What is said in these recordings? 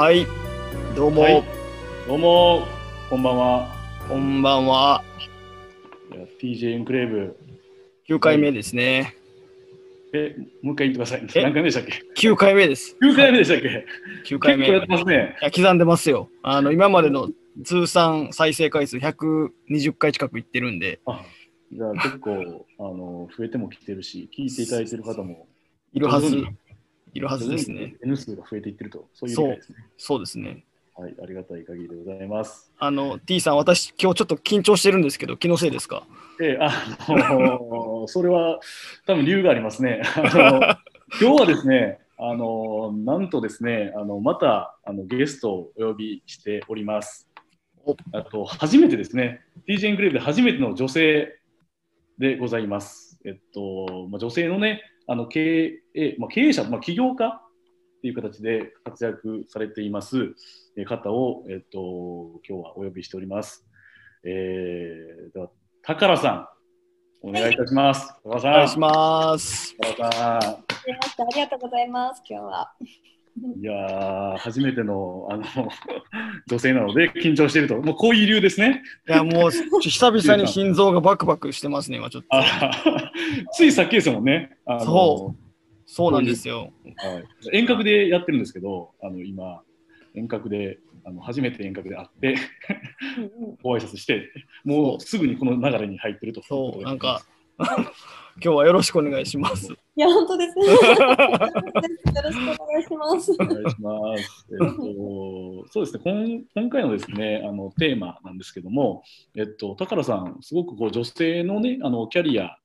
はい、どうも、はいどうも、こんばんは。こんばんは。TJ エンクレーブ。9回目ですね。え、もう一回言ってください。え？何回目でしたっけ？9回目です。?9 回目でしたっけ？9回目。結構やってますね。いや刻んでますよ。あの今までの通算再生回数120回近くいってるんで、あじゃあ結構あの増えてもきてるし、聞いていただいてる方もいるはずいるはずですね。N 数が増えていってると、そういうね。そうですね。はい、ありがたい限りでございます。あの T さん、私、今日ちょっと緊張してるんですけど、気のせいですか？えあの それは多分理由がありますね。あの 今日はですね、あのなんとですね、あのまたあのゲストをお呼びしておりますお。あと初めてですね、TJ エンクレーブで初めての女性でございます。えっとまあ、女性のね、あの経営まあ、経営者、まあ、起業家っていう形で活躍されていますえー方を、えっと、今日はお呼びしております。えー、では、宝さん、お願いいたします。宝さん、お願いします。宝さわかりましたありがとうございます。今日は。ん、いやー、初めてのあの 女性なので緊張していると、もうこういう理由ですね。いや、もう久々に心臓がバクバクしてますね、今ちょっと。あついさっきですもんね。あのそそうなんですよ。はい、遠隔でやってるんですけど、あの今、遠隔で、あの初めて遠隔で会って、ご挨拶して、もうすぐにこの流れに入ってると。そう、なんか、今日はよろしくお願いします。いや、本当です。よろしくお願いします。お願いします。えっと、そうですね、今今回のですね、あのテーマなんですけども、えっと、宝さん、すごくこう女性のね、あのキャリア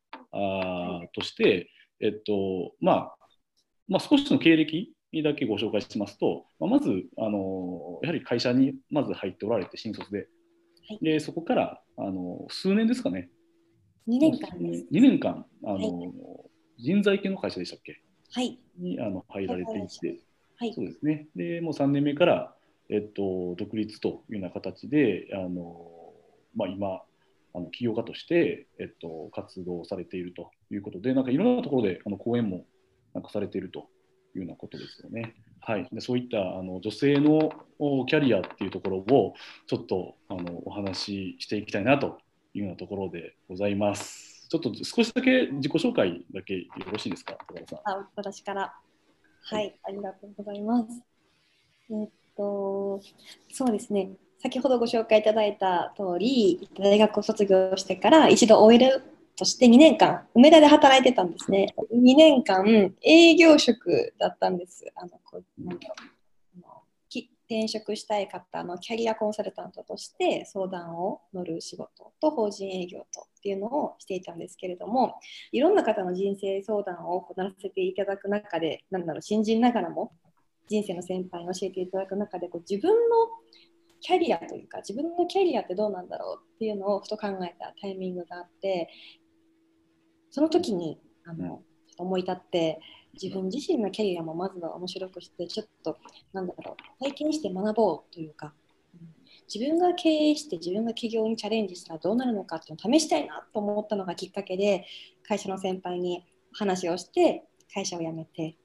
として、えっと、まあ、まあ、少しの経歴だけご紹介しますと、まあ、まず、あの、やはり会社にまず入っておられて、新卒で。はいで、そこから、あの、数年ですかね。2年間です。2年間、あの、はい人材系の会社でしたっけ？はい。にあの入られていて、はいそう。ですね。で、もう3年目から、えっと、独立というような形で、あのまあ、今、あの起業家として、えっと、活動されているということで、なんかいろんなところであの講演もなんかされているというようなことですよね。はい、でそういったあの女性のおキャリアっていうところをちょっとあのお話ししていきたいなというようなところでございます。ちょっと少しだけ自己紹介だけよろしいですか、高田さん。あ、私から。はい。ありがとうございます。えっと、そうですね。先ほどご紹介いただいた通り、大学を卒業してから一度 OL として2年間、梅田で働いてたんですね。2年間、営業職だったんです。あのこうなんだろう転職したい方のキャリアコンサルタントとして相談を乗る仕事と法人営業とっていうのをしていたんですけれども、いろんな方の人生相談を行わせていただく中で、なんだろう、新人ながらも人生の先輩に教えていただく中で、こう自分のキャリアというか、自分のキャリアってどうなんだろうっていうのをふと考えたタイミングがあって、その時にあのちょっと思い立って、自分自身のキャリアもまずは面白くして、ちょっとなんだろう、体験して学ぼうというか、うん自分が経営して自分が起業にチャレンジしたらどうなるのかっていうのを試したいなと思ったのがきっかけで、会社の先輩に話をして、会社を辞めて、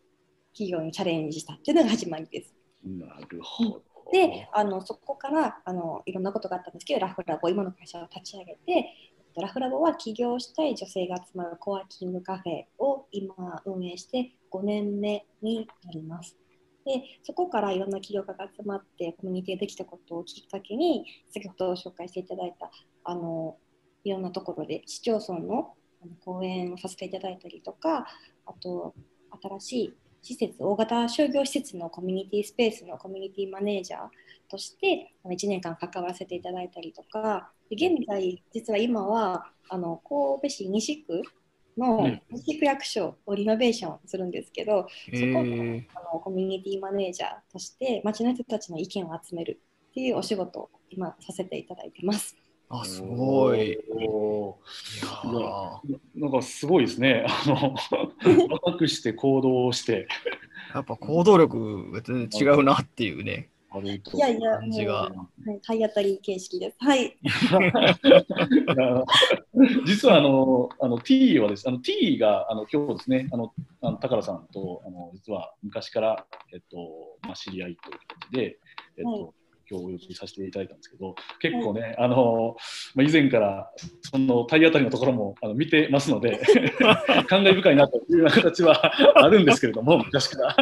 企業にチャレンジしたっていうのが始まりです。なるほど。で、あのそこからあのいろんなことがあったんですけど、ラフラボ、今の会社を立ち上げて、ラフラボは起業したい女性が集まるコワーキングカフェを今運営して5年目になります。で、そこからいろんな起業家が集まってコミュニティできたことをきっかけに、先ほど紹介していただいたあのいろんなところで市町村の講演をさせていただいたりとか、あと新しい施設、大型商業施設のコミュニティスペースのコミュニティマネージャーとしてあの1年間関わらせていただいたりとか、で現在、実は今はあの神戸市西区のうん。西区役所をリノベーションするんですけど、えそこあのコミュニティマネージャーとして町の人たちの意見を集めるっていうお仕事を今させていただいてます。あ、すごい。いおやなんかすごいですね。あの若くして行動してやっぱ行動力が全然違うなっていうね。歩いやいや、感じがもうはい、体当たり形式です。はい。実はあのあの T はですあの T があの今日ですねあのあの高田さんとあの実は昔からえっとまあ知り合いという形でえっとはい今日お呼びさせていただいたんですけど、結構ね、あのまあ、以前からその体当たりのところもあの見てますので、感慨深いなというような形は あるんですけれども、昔から。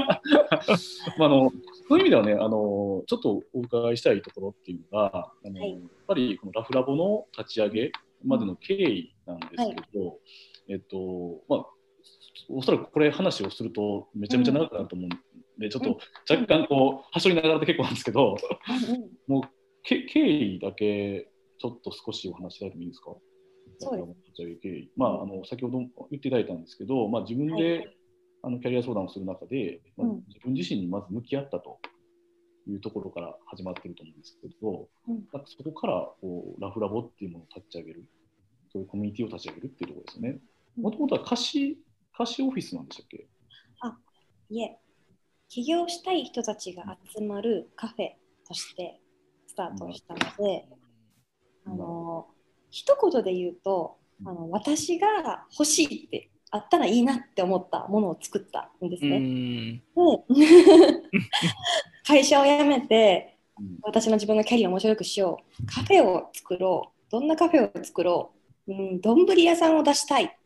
まあ、あのそういう意味ではね、あのちょっとお伺いしたいところっていうのが、あのはい。やっぱりこのラフラボの立ち上げまでの経緯なんですけど、えっと、まあ、おそらくこれ話をするとめちゃめちゃ長くなると思うんで、ちょっと若干こう、はしょりながらで結構なんですけど、うんもうけ経緯だけちょっと少しお話しいただいてもいいですか？そうです。まあ、あの先ほど言っていただいたんですけど、まあ、自分で、はい。あのキャリア相談をする中で、まあうん。自分自身にまず向き合ったというところから始まってると思うんですけど、うん。なんかそこからこうラフラボっていうものを立ち上げる、そういうコミュニティを立ち上げるっていうところですよね。うん。もともとは貸し貸しオフィスなんでしたっけ？いえ、起業したい人たちが集まるカフェとしてスタートしたので、あの一言で言うとあの私が欲しいってあったらいいなって思ったものを作ったんですうね。ん。で会社を辞めてうん。私の自分のキャリアを面白くしよう。カフェを作ろう。どんなカフェを作ろう。うん丼屋さんを出したい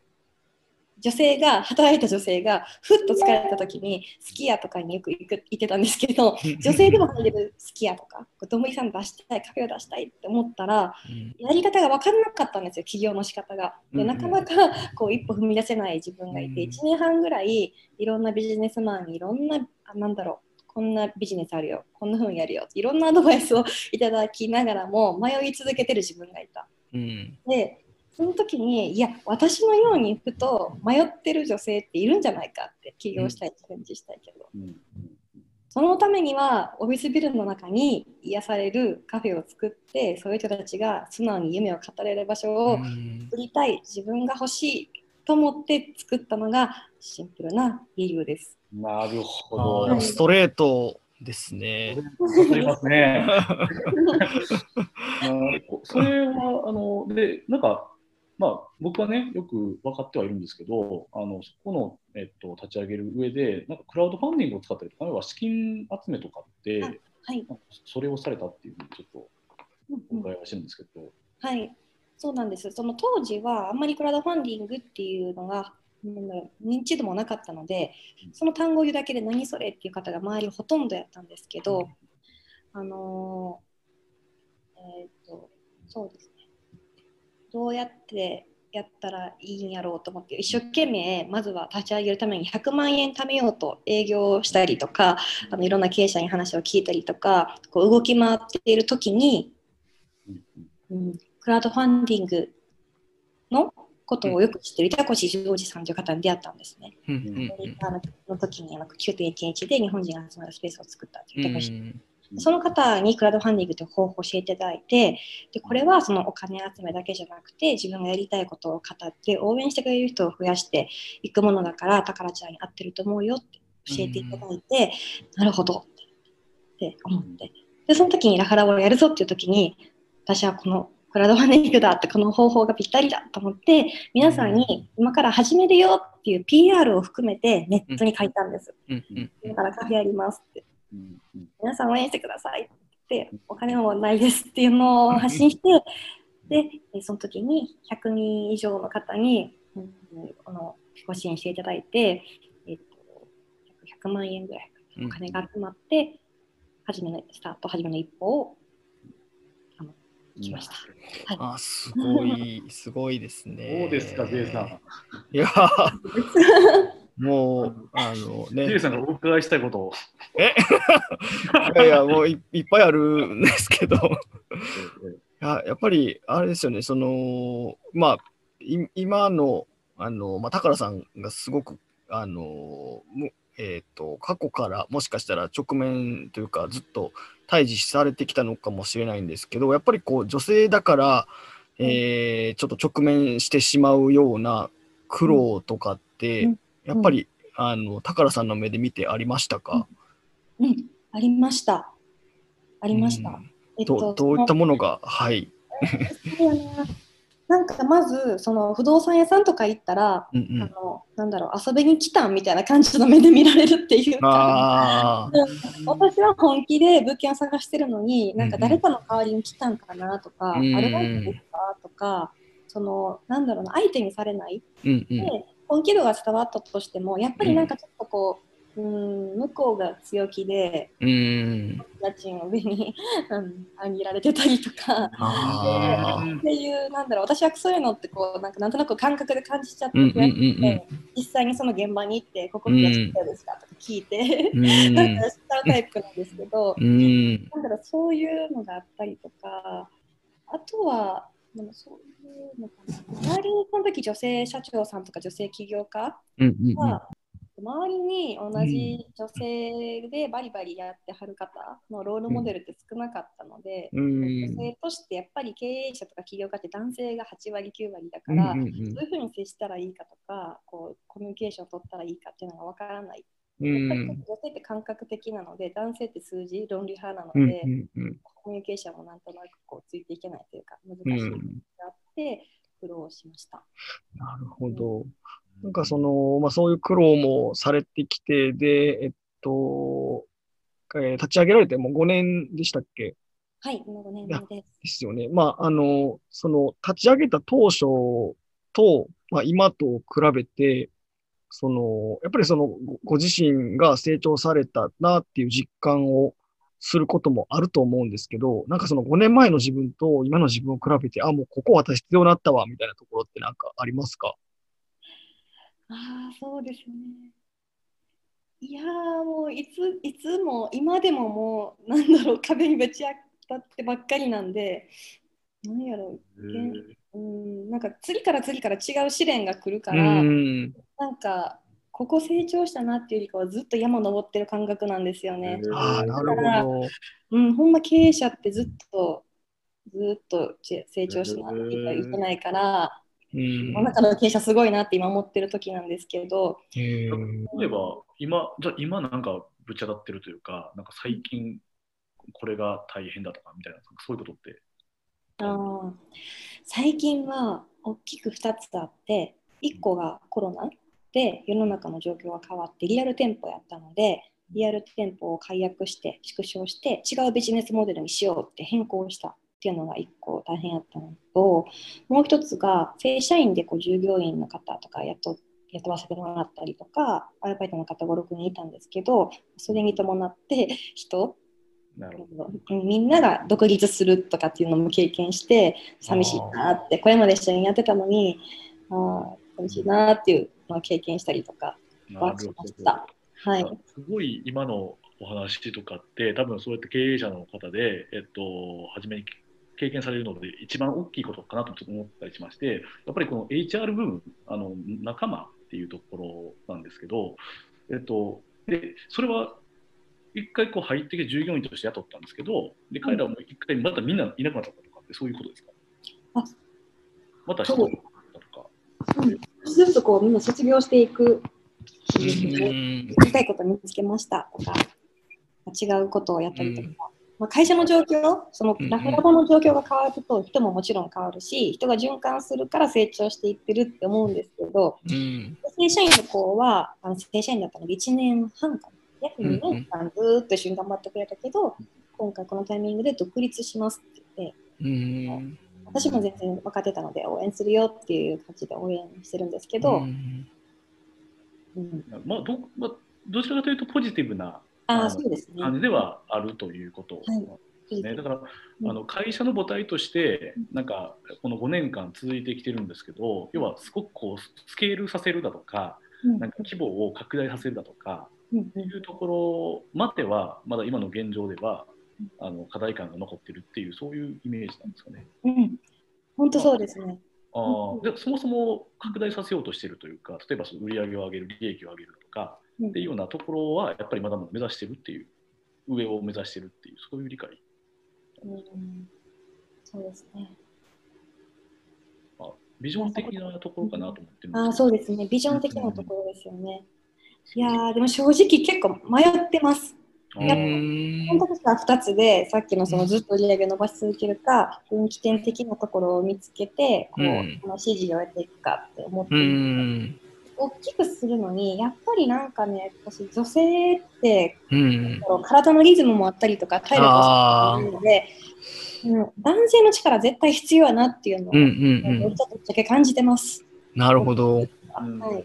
女性が働いた女性がふっと疲れた時にすき家とかによく行く行ってたんですけど 女性でも入れるすき家とか丼屋さん出したいカフェを出したいって思ったらやり方が分からなかったんですよ起業の仕方が。でなんかなかこう一歩踏み出せない自分がいて、うん1年半ぐらいいろんなビジネスマンにいろんなあなんだろうこんなビジネスあるよこんな風にやるよいろんなアドバイスをいただきながらも迷い続けてる自分がいた。うん。でその時にいや私のようにふと迷ってる女性っているんじゃないかって起業したいチャレンジしたいけど、うんそのためにはオフィスビルの中に癒されるカフェを作ってそういう人たちが素直に夢を語れる場所を作りたい自分が欲しいと思って作ったのがシンプルな理由です。なるほあど。ーストレートですね。わかりますね。それは、あの、で、なんか、まあ、僕はね、よく分かってはいるんですけど、あの、そこの、えっと、立ち上げる上で、なんか、クラウドファンディングを使ったりとか、要は資金集めとかって、あはい、それをされたっていうふうにちょっうんとお伺いはしてるんですけど、はい、そうなんです。その当時はあんまりクラウドファンディングっていうのが認知度もなかったので、その単語を言うだけで何それっていう方が周りほとんどやったんですけど、あのーえっ、と、そうですね。どうやってやったらいいんやろうと思って、一生懸命、まずは立ち上げるために100万円貯めようと営業したりとか、あのいろんな経営者に話を聞いたりとか、こう動き回っている時に、うんクラウドファンディングのことをよく知ってる板越ジョージさんという方に出会ったんですね。アメリカの時にあの9.11で日本人が集まるスペースを作ったというその方にクラウドファンディングという方法を教えていただいて、でこれはそのお金集めだけじゃなくて、自分がやりたいことを語って、応援してくれる人を増やしていくものだから、宝ちゃんに合ってると思うよって教えていただいて、なるほど。って思って。で、その時にラハラをやるぞっていう時に、私はこのクラウドファンディングだって、この方法がぴったりだと思って、皆さんに今から始めるよっていう PR を含めてネットに書いたんです。うん。うん。今からカフェやりますって。うんうん皆さん応援してくださいって、お金もないですっていうのを発信して、で、えその時に100人以上の方に、うんこのご支援していただいて、えっと、100万円ぐらいお金が集まって、初めのスタート、初めの一歩をあの来ました。あ、すごい、すごいですね。どうですか、ジェイさん。いや、もう、あのね、ジェイさんがお伺いしたいこと。を。いやいや、もういいっぱいあるんですけど、ややっぱり、あれですよね、その、まあ、い今の、あの、まあ、宝さんがすごく、あの、むえっ、と、過去からもしかしたら直面というか、ずっと対峙されてきたのかもしれないんですけど、やっぱりこう、女性だから、えーちょっと直面してしまうような苦労とかって、うんやっぱり、あの、宝さんの目で見てありましたか、うん、ありました。ありました。うんえっどどういったものが、はい。ななんかまずその不動産屋さんとか行ったら、うんあのなんだろう遊びに来たんみたいな感じの目で見られるっていううん。か。私は本気で物件を探してるのになんか誰かの代わりに来たんかなとか、うんアルバイトですかとかそのなんだろうな相手にされないうんうん。で本気度が伝わったとしてもやっぱりなんかちょっとこう、うん、向こうが強気でうん。家賃を上に うん上げられてたりとか。っていう、なんだろう、私はそういうのってこう、なんかなんとなく感覚で感じちゃってて、うんうんうん実際にその現場に行って、ここってやってたですかとか聞いて、うん。うん。なんかしちゃうタイプなんですけど、うん。なんだろう、そういうのがあったりとか、あとは、でもそういうのかな。周りにその時女性社長さんとか女性起業家うんうんが、周りに同じ女性でバリバリやってはる方のロールモデルって少なかったので、うん。女性としてやっぱり経営者とか起業家って男性が8割9割だから、うんうんうん。どういうふうに接したらいいかとかこうコミュニケーションを取ったらいいかっていうのがわからない、うやっぱりん女性って感覚的なので男性って数字論理派なのうんで、うん。コミュニケーションもなんとなくこうついていけないというか難しうんいのがあって苦労しました。なるほど。なんかその、まあそういう苦労もされてきて、で、えっと、えー立ち上げられてもう5年でしたっけ？はい、もう5年目です。ですよね。まあ、あの、その、立ち上げた当初と、まあ、今と比べて、その、やっぱりその、ごご自身が成長されたなっていう実感をすることもあると思うんですけど、なんかその5年前の自分と今の自分を比べて、あ、もうここ私必要になったわ、みたいなところってなんかありますか？ああ、そうですね。いやーもういついつも今でももうなんだろう 壁にぶち当たってばっかりなんで何やろううんなんか次から次から違う試練が来るかうら、ん。なんかここ成長したなっていうよりかはずっと山登ってる感覚なんですよね。ああ、なるほど。うん、ほんま経営者ってずっとずっとち成長しないといけないから、うん世の中の経営者すごいなって今思ってる時なんですけど、例えば、今、じゃあ今なんかぶち当たってるというか、なんか最近これが大変だとかみたいな、そういうことって？あー最近は大きく2つあって1個がコロナで世の中の状況が変わってリアル店舗やったのでリアル店舗を解約して縮小して違うビジネスモデルにしようって変更した。っていうのが1個大変やったのともう1つが正社員でこう従業員の方とか雇雇わせてもらったりとかアルバイトの方56人いたんですけどそれに伴って人なるほうんみんなが独立するとかっていうのも経験して寂しいなってこれまで一緒にやってたのにあー寂しいなっていうのを経験したりとかど。はしました。はい、すごい今のお話とかって、多分そうやって経営者の方で、えっと、初めに経験されるので、一番大きいことかなと思ったりしまして、やっぱりこの HR 部分、あの仲間っていうところなんですけど、えっと、でそれは一回こう入ってきて従業員として雇ったんですけど、で彼らも一回またみんないなくなったとかってそういうことですか？あまた人とか。少しずつこうみんな卒業していくうんやりたいこと見つけましたとか違うことをやったりとか、うん。まあ、会社の状況そのラフラボの状況が変わると人ももちろん変わるし人が循環するから成長していってるって思うんですけどうん。正社員の子はあの正社員だったので1年半かな。約2年間ずーっと一緒に頑張ってくれたけど、今回このタイミングで独立しますって言ってうん私も全然分かってたので応援するよっていう感じで応援してるんですけど、うん。うん。まあどまあ、どちらかというとポジティブなあそうですね。感じではあるということはい。ですね。だから、うん。あの会社の母体として、なんかこの5年間続いてきてるんですけど、要はすごくこうスケールさせるだとか、うん。なんか規模を拡大させるだとか、うん。いうところまでは、まだ今の現状では、あの課題感が残ってるっていう、そういうイメージなんですかね。うん、本当そうですね。あーでそもそも拡大させようとしてるというか、例えばその売り上げを上げる、利益を上げるとか、うんっていうようなところは、やっぱりまだまだ目指してるっていう、上を目指してるっていう、そういう理解。うん、そうですね。あビジョン的なところかなと思ってああ、そうですね。ビジョン的なところですよね。いやー、でも正直結構迷ってます。選択肢は2つで、さっきのそのずっと売り上げを伸ばし続けるか、分岐点的なところを見つけて、こう、うんこの指示を得ていくかって思ってうん。大きくするのに、やっぱりなんかね、私、女性って、うん。体のリズムもあったりとか、体力もあるので、うん、男性の力絶対必要やなっていうのを、うんうんうん。めっちゃぶっちゃけ感じてます。なるほど。うんはい、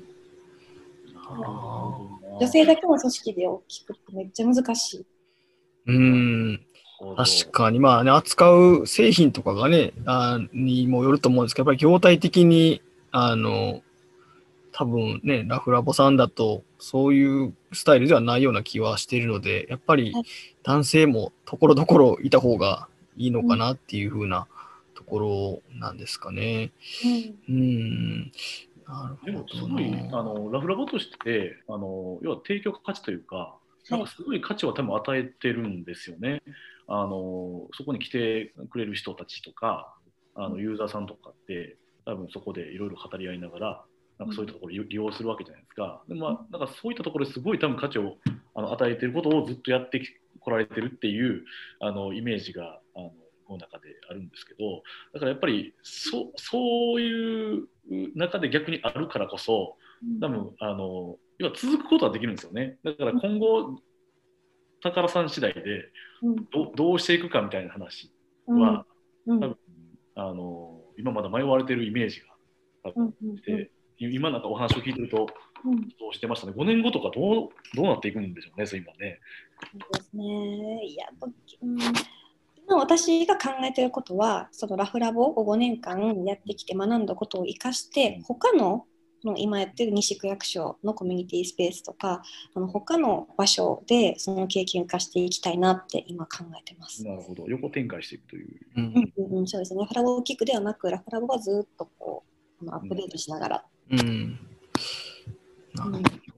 あ女性だけの組織で大きくってめっちゃ難しい。ーうん。確かに、まあね、扱う製品とかがね、あにもよると思うんですけど、やっぱり業態的に、あの、多分ね、ラフラボさんだと、そういうスタイルではないような気はしているので、やっぱりはい男性もところどころいた方がいいのかなっていう風なところなんですかね。うんうん。なでもすごいな。あのラフラボとしてあの要は提供価値というか、なんかすごい価値を多分与えてるんですよね。あのそこに来てくれる人たちとかあのユーザーさんとかって多分そこでいろいろ語り合いながらなんかそういったところを利用するわけじゃないですか。でまあ、なんかそういったところですごい多分価値をあの与えていることをずっとやってこられてるっていうあのイメージがあの中であるんですけどだからやっぱりそそういう中で逆にあるからこそ多分あの要は続くことはできるんですよね。だから今後宝さん次第でうん。どどうしていくかみたいな話うん。は、うん。多分あの今まだ迷われてるイメージがうんうんで今なんかお話を聞いてるとうん。どうしてましたね。5年後とかどうどうなっていくんでしょうねそう今ね。そうですね。いや、とうん、今私が考えていることは、そのラフラボを5年間やってきて学んだことを生かして、他のその今やってる西区役所のコミュニティスペースとか、あの他の場所でその経験を生かしていきたいなって今考えてます。なるほど横展開していくという。うんうんうんうん、そうですね。ラフラボをキックではなく、ラフラボはずっとこうアップデートしながら。うん。なるほど。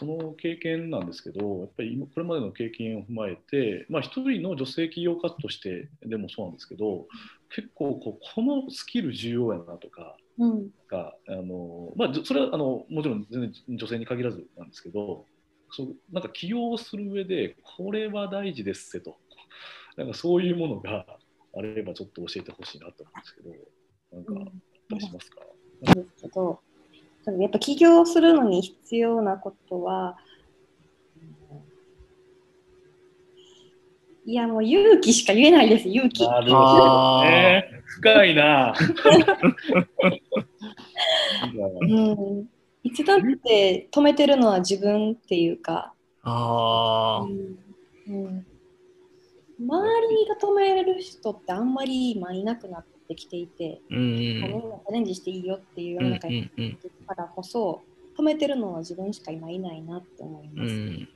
その経験なんですけど、やっぱり今これまでの経験を踏まえて、まあ、一人の女性起業家としてでもそうなんですけど、結構こうこのスキル重要やなとか、うん。があのまあ、それはあのもちろん全然女性に限らずなんですけど、そうなんか起業する上で、これは大事ですせと、なんかそういうものがあればちょっと教えてほしいなと思うんですけど、なんかうん。あったりしますか、ですけど、多分やっぱ起業するのに必要なことは、いやもう勇気しか言えないです、勇気。なるほどね。深いな。うん、いつだって止めてるのは自分っていうか、ああ。うんうん、周りが止める人ってあんまり今いなくなってきていて、うみんん。なチャレンジしていいよっていう世うんの中にからこそ、止めてるのは自分しか今いないなって思いうます。ん。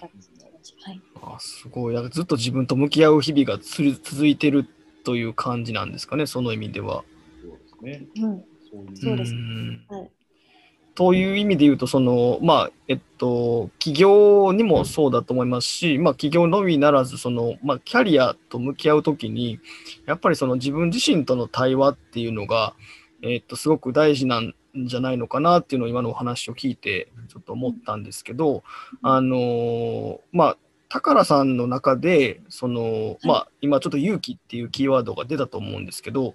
はいあすごい。だからずっと自分と向き合う日々がつる続いてるという感じなんですかね、その意味では。そうですね。うんそうですんはいという意味で言うと、その、まあ、えっと、企業にもそうだと思いますし、まあ、企業のみならず、その、まあ、キャリアと向き合うときに、やっぱりその自分自身との対話っていうのが、えっと、すごく大事なんじゃないのかなっていうのを今のお話を聞いて、ちょっと思ったんですけど、あの、まあ、宝さんの中で、その、まあ、今ちょっと勇気っていうキーワードが出たと思うんですけど、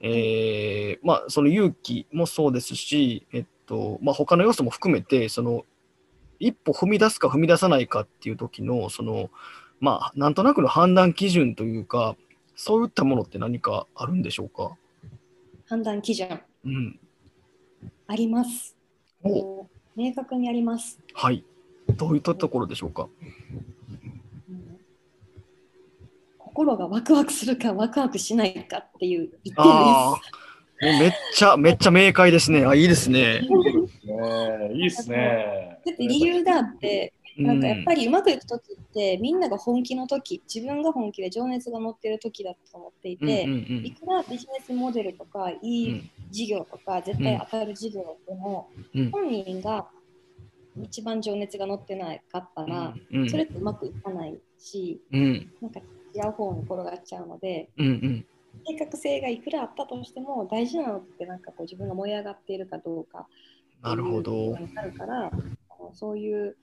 えーまあ、その勇気もそうですし、えっとまあ、他の要素も含めて、その一歩踏み出すか踏み出さないかっていう時の、そのまあ、なんとなくの判断基準というか、そういったものって何かあるんでしょうか？判断基準うん、あります。お明確にあります。はい。どういったところでしょうか？うん心がワクワクするかワクワクしないかっていう一点ああ、もうめっちゃ、めっちゃ明快ですね。あ、いいですね。ねいいっすね。だって理由があって、なんかやっぱりうまくいくときって、みんなが本気のとき、自分が本気で情熱が乗ってるときだと思っていて、うんうんいくらビジネスモデルとか、いいうん事業とか、絶対当たる事業でも、うん本人が一番情熱が乗ってないかったら、うんそれってうまくいかないし、うんなんか違う方に転がっちゃうので、うんうん計画性がいくらあったとしても、大事なのってなんかこう自分が燃え上がっているかどうか。なるほど。あるから、そういう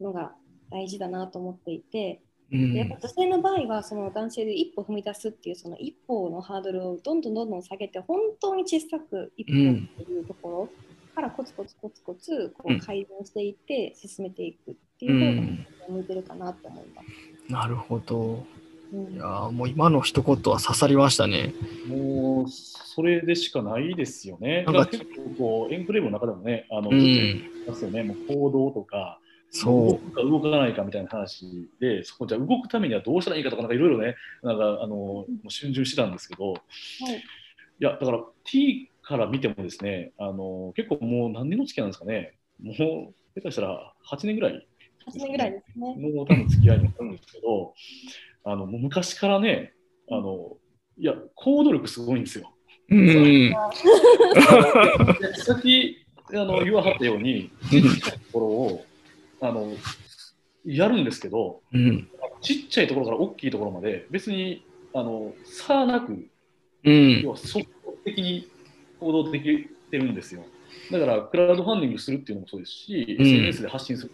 のが大事だなと思っていて、うんでやっぱ女性の場合はその男性で一歩踏み出すっていうその一歩のハードルをどんどんどんどん下げて本当に小さく一歩っていうところからコツコツコツコツこうんう改善していって進めていくってういう方んが向いてるかなと思います。なるほど。うん。いやーもう今の一言は刺さりましたね。もう、それでしかないですよね。なんか結構こう、エンクレーブの中でもね、あの、うん。ますよね、もう行動とか、動そくか動かないかみたいな話で、そこじゃあ動くためにはどうしたらいいかとか、なんかいろいろね、なんかあの、もう逡巡してたんですけど、いはい。や、だから T から見てもですね、あの、結構もう何年の付き合いなんですかね、もう、下手したら8年ぐらい8年ぐらいですね。の多分付き合いになるんですけど、あのもう昔からね、あのいや、行動力すごいんですよ。う。うん。さっきあの言わはったように、ちっちゃいところをあのやるんですけど、うん。ちっちゃいところから大きいところまで、別にあの差なく、うん要。は即効的に行動できてるんですよ。だから、クラウドファンディングするっていうのもそうですし、うん SNS で発信する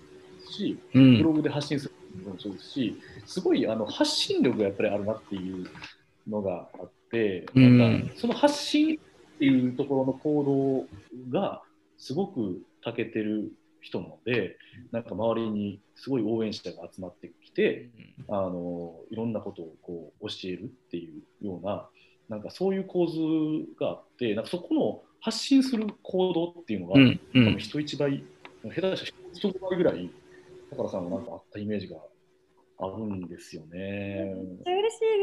し、うブん。ログで発信するのもそうですし、すごいあの発信力がやっぱりあるなっていうのがあって、うんなんかその発信っていうところの行動がすごく長けてる人なので、なんか周りにすごい応援者が集まってきて、あのいろんなことをこう教えるっていうような、なんかそういう構図があって、なんかそこの発信する行動っていうのが、うん。人一倍、下手したら人5倍ぐらい、だからさんがなんかあったイメージがあるんですよね。めっちゃ嬉しい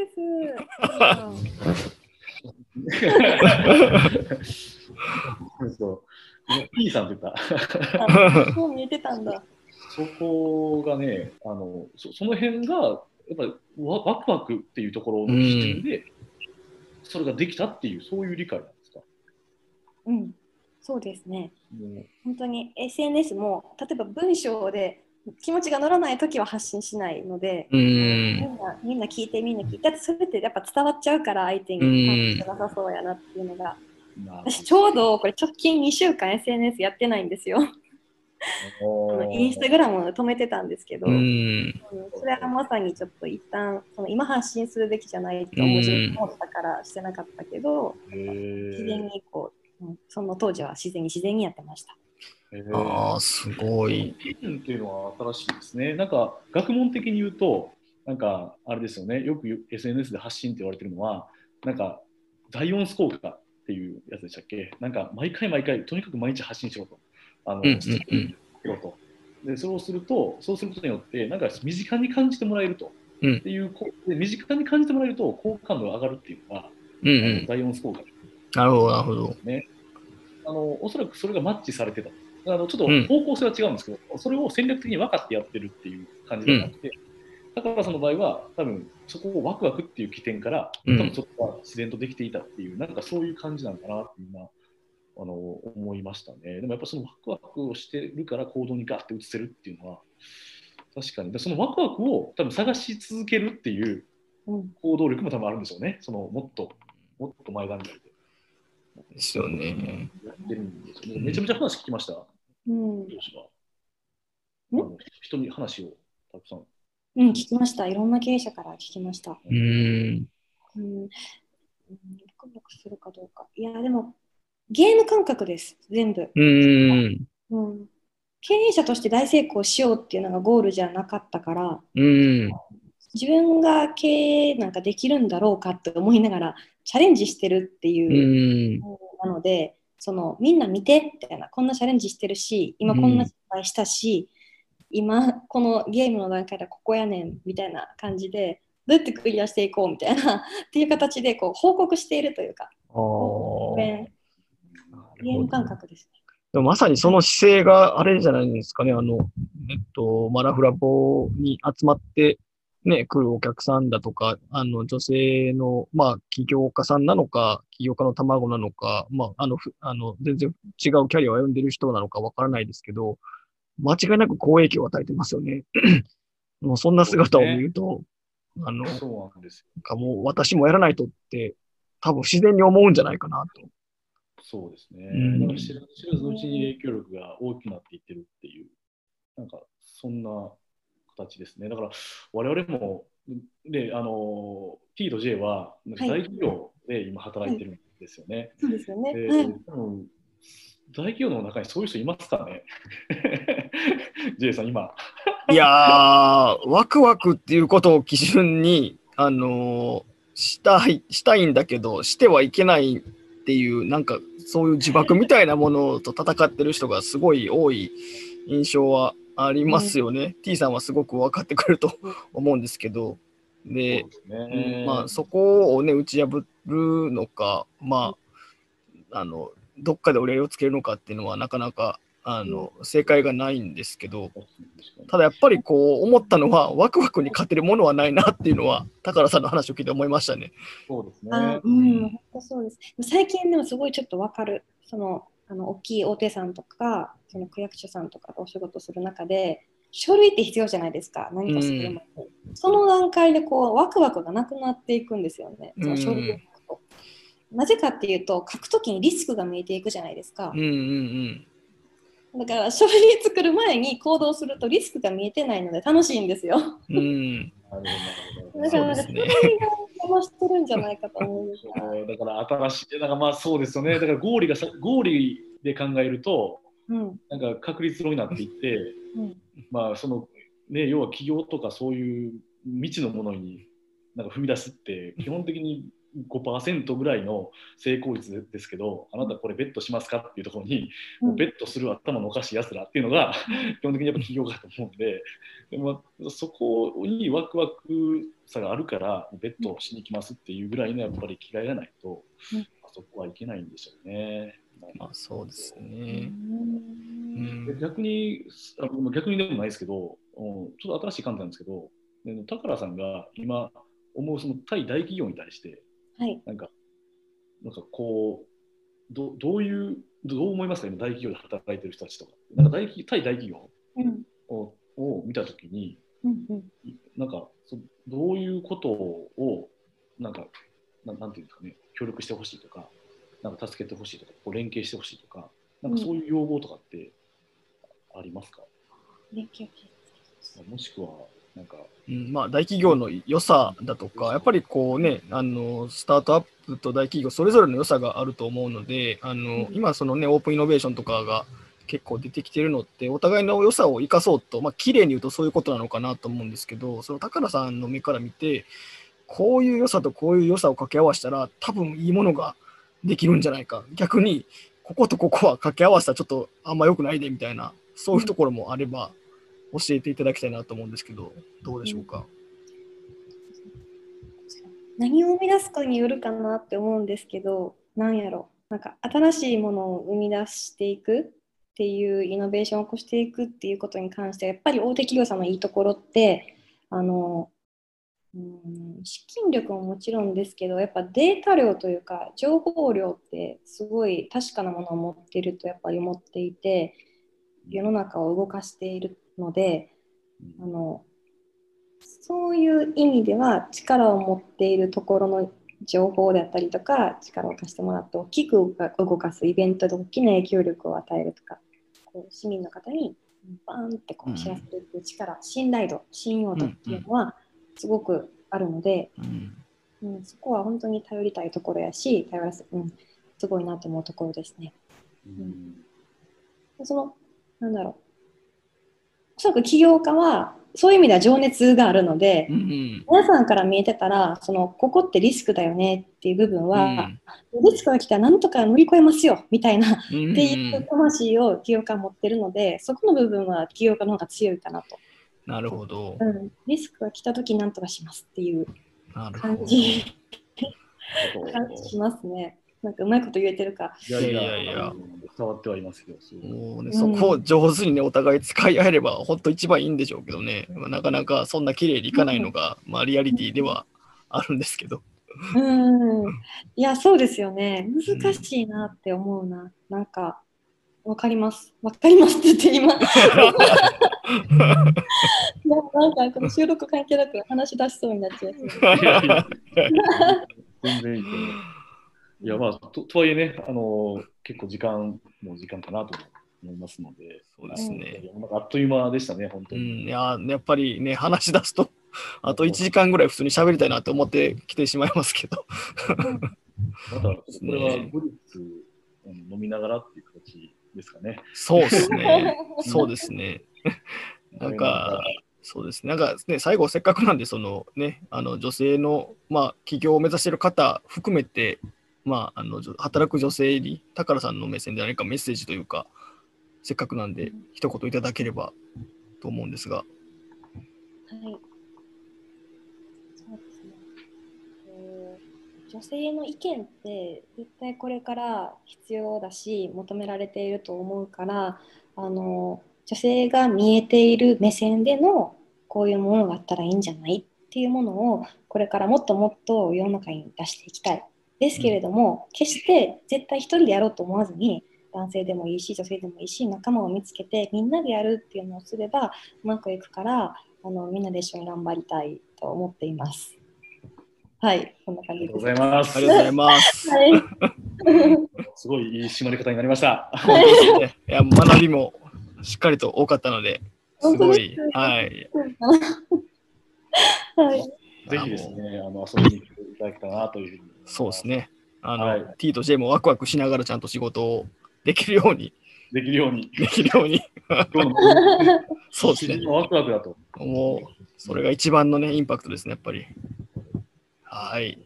です。そう。P さんって言った。あもう見えてたんだ。そこがね、あのそその辺が、やっぱりワワクワクっていうところの基準で、それができたっていう、そういう理解なんですか？うん、そうですね。もう本当に SNS も例えば文章で気持ちが乗らないときは発信しないので、うみん。んなみんな聞いてみんな聞いてそれってやっぱ伝わっちゃうから相手になさそうやなっていうのが、な私ちょうどこれ直近2週間 SNS やってないんですよ。インスタグラムを止めてたんですけど、ううんん。それはまさにちょっと一旦その今発信するべきじゃないと思ったからしてなかったけど、自然にこう、うんその当時は自然に自然にやってました。ああ、すごい。うんっていうのは新しいですね。なんか学問的に言うと、なんかあれですよね、よく SNS で発信って言われてるのは、なんか第4ス効果っていうやつでしたっけ？なんか毎回毎回、とにかく毎日発信しろと。あのうんうんうんしろとでそれをすると、そうすることによって、なんか身近に感じてもらえると。うんっていうこで身近に感じてもらえると、好感度が上がるっていうのが、うんうん。第4ス効果なるほど、なるほど。あのおそらくそれがマッチされてた。あのちょっとうん。方向性は違うんですけど、それを戦略的に分かってやってるっていう感じではなくて、だからその場合は、多分そこをワクワクっていう起点から、うん。多分そこは自然とできていたっていう、なんかそういう感じなのかなって今、あの思いましたね。でもやっぱそのワクワクをしてるから行動にガッて移せるっていうのは、確かに、でそのワクワクを多分探し続けるっていううん、行動力も多分あるんでしょうね。そのもっと、もっと前段階でですよね。やってるんですよね。めちゃめちゃ話聞きました？うん上司は。んあの人に話をたくさん。うん、聞きました。いろんな経営者から聞きました。うん。うん、うんワクワクするかどうか。いや、でも、ゲーム感覚です、全部。うん。うん、経営者として大成功しようっていうのがゴールじゃなかったから、うん。自分が経営なんかできるんだろうかって思いながらチャレンジしてるってういう、ん。なので、そのみんな見てみたいな、こんなチャレンジしてるし、今こんな失敗したし、今このゲームの段階でここやねんみたいな感じで、どうやってクリアしていこうみたいな っていう形でこう報告しているというか、ゲーム感覚ですね。でもまさにその姿勢があれじゃないですかね。あの、えっと、マラフラボに集まって、ね、来るお客さんだとか、あの、女性の、まあ、起業家さんなのか、起業家の卵なのか、まあ、あの、ふあの、全然違うキャリアを歩んでる人なのかわからないですけど、間違いなく好影響を与えてますよね。もうそんな姿を見ると、あの、そうなんですよ。かもう私もやらないとって、多分自然に思うんじゃないかなと。そうですね。うんだから知ら知らずのうちに影響力が大きくなっていってるっていう、なんかそんな形ですね。だから我々もであの T と J はなんか大企業で今働いてるんですよね。そうですよね。ではい多分大企業の中にそういう人いますかね ?J さん、今。いやー、ワクワクっていうことを基準に、あのーしたい、したいんだけど、してはいけないっていう、なんかそういう呪縛みたいなものと戦ってる人がすごい多い印象はありますよね。T さんはすごく分かってくると思うんですけど。で、ねまあそこをね、打ち破るのか、まあ、あの、どっかで折り合いをつけるのかっていうのはなかなか、あの、正解がないんですけど、ただやっぱりこう思ったのは、ワクワクに勝てるものはないなっていうのは、宝さんの話を聞いて思いましたね。そうですね。あうん、本当そうです。最近でもすごいちょっとわかる。その、あの大きい大手さんとか、その区役所さんとかとお仕事する中で、書類って必要じゃないですか、何かする前に。その段階でこうワクワクがなくなっていくんですよね、その書類を書くと。なぜかっていうと、書くときにリスクが見えていくじゃないですかうん。うんだから書類作る前に行動するとリスクが見えてないので楽しいんですよ。うん。だから、してるんじゃないかと思うだから新しい、だからまあそうですよね。だから合理がさ合理で考えると、うんなんか確率論になっていって、うんまあそのね、要は企業とかそういう未知のものになんか踏み出すって基本的に5%ぐらいの成功率ですけど、あなたこれベットしますかっていうところに、うんベットする頭のおかしいやつらっていうのが基本的にやっぱ企業だと思うんで、でもそこにワクワクさがあるから、ベットしに行きますっていうぐらいのやっぱり気概がないと、うんあそこはいけないんでしょうね。まあそうですうね。んうん。逆に、あの逆にでもないですけど、うんちょっと新しい観点なんですけど、で宝さんが今思うその対大企業に対して、はい。なんか、なんかこう、どどういう、どう思いますか、今、大企業で働いてる人たちとか。なんか大企対大企業うん。をを見たときに、うんうん。なんかそ、どういうことを、なんか、ななんていうんですかね、協力してほしいとか、なんか助けてほしいとか、こう連携してほしいとか、なんかそういう要望とかってありますか、連携もしくは、なんか、うん、まあ大企業の良さだとか、やっぱりこうね、あのスタートアップと大企業それぞれの良さがあると思うので、あの今そのね、オープンイノベーションとかが結構出てきてるのって、お互いの良さを生かそうと、まあ綺麗に言うとそういうことなのかなと思うんですけど、その宝さんの目から見て、こういう良さとこういう良さを掛け合わせたら、多分いいものができるんじゃないか。逆に、こことここは掛け合わせたらちょっとあんま良くないでみたいな、そういうところもあれば、教えていただきたいなと思うんですけど、どうでしょうか？何を生み出すかによるかなって思うんですけど、なんやろ、なんか新しいものを生み出していくっていうイノベーションを起こしていくっていうことに関して、やっぱり大手企業さんのいいところって、あの、うん資金力ももちろんですけど、やっぱデータ量というか、情報量ってすごい確かなものを持っているとやっぱり思っていて、世の中を動かしているので、あのそういう意味では力を持っているところの情報であったりとか力を貸してもらって大きく動かすイベントで大きな影響力を与えるとかこう市民の方にバーンってこう知らせていく力、信頼度信用度っていうのはすごくあるので、うん。うんそこは本当に頼りたいところやし頼らせ、うん、すごいなと思うところですね。うん。そのなんだろうおそらく起業家はそういう意味では情熱があるので、うん皆さんから見えてたらそのここってリスクだよねっていう部分は、リスクが来たらなんとか乗り越えますよみたいなっうん。ていう魂を起業家は持ってるのでそこの部分は起業家の方が強いかなと、なるほど。うん、リスクが来た時なんとかしますっていう。感じ。感じしますねなんかうまいこと言えてるかいやいやいやいや。伝わってはいますよ。すごいもうね、うん。そこを上手にね、お互い使い合えれば、本当一番いいんでしょうけどね、まあなかなかそんな綺麗にいかないのが、まあ、リアリティではあるんですけど。うん。いやそうですよね。難しいなって思うな、なんかわかります。わかりますって言って今。いやなんかこの収録関係なく話し出しそうになっちゃう。いやいやいや。全然いいと思う。いや、まあ、ととはいえね、あの結構時間も時間かなと思思いますので、そうですね。あっという間でしたね、本当うに。ん、いや、やっぱりね、話し出すと、あと1時間ぐらい普通に喋りたいなって思ってきてしまいますけど。また、これはブリッツうん飲みながらっていう形ですかね。そうですね。そうですね。なんか、そうですね。なんかね、最後せっかくなんで、そのね、あの女性の、まあ、起業を目指している方含めて、まあ、あの働く女性に、宝さんの目線で何かメッセージというか、せっかくなんで、一言いただければと思うんですが。はい。そうですね。えー女性の意見って絶対これから必要だし求められていると思うからあの女性が見えている目線でのこういうものがあったらいいんじゃないっていうものをこれからもっともっと世の中に出していきたい。ですけれども、決して絶対一人でやろうと思わずに男性でもいいし女性でもいいし仲間を見つけてみんなでやるっていうのをすればうまくいくからあのみんなで一緒に頑張りたいと思っています。はい、こんな感じです。ありがとうございますあり。がとうございます。はい、すごいいい締まり方になりました。いや学びもしっかりと多かったので、すごい、はい。はい、ぜひですね、あの遊びに来ていただけたらなというふうに。そうですね。あの、はい T と J もワクワクしながらちゃんと仕事をできるように、できるように。できるように。そうですね。ワクワクだと。もう、それが一番のね、インパクトですね、やっぱり。はい。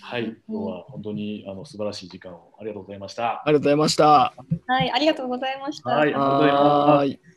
はい、今日は本当にあの素晴らしい時間をありがとうございました。ありがとうございました。はい、ありがとうございました。はいありがとうございます。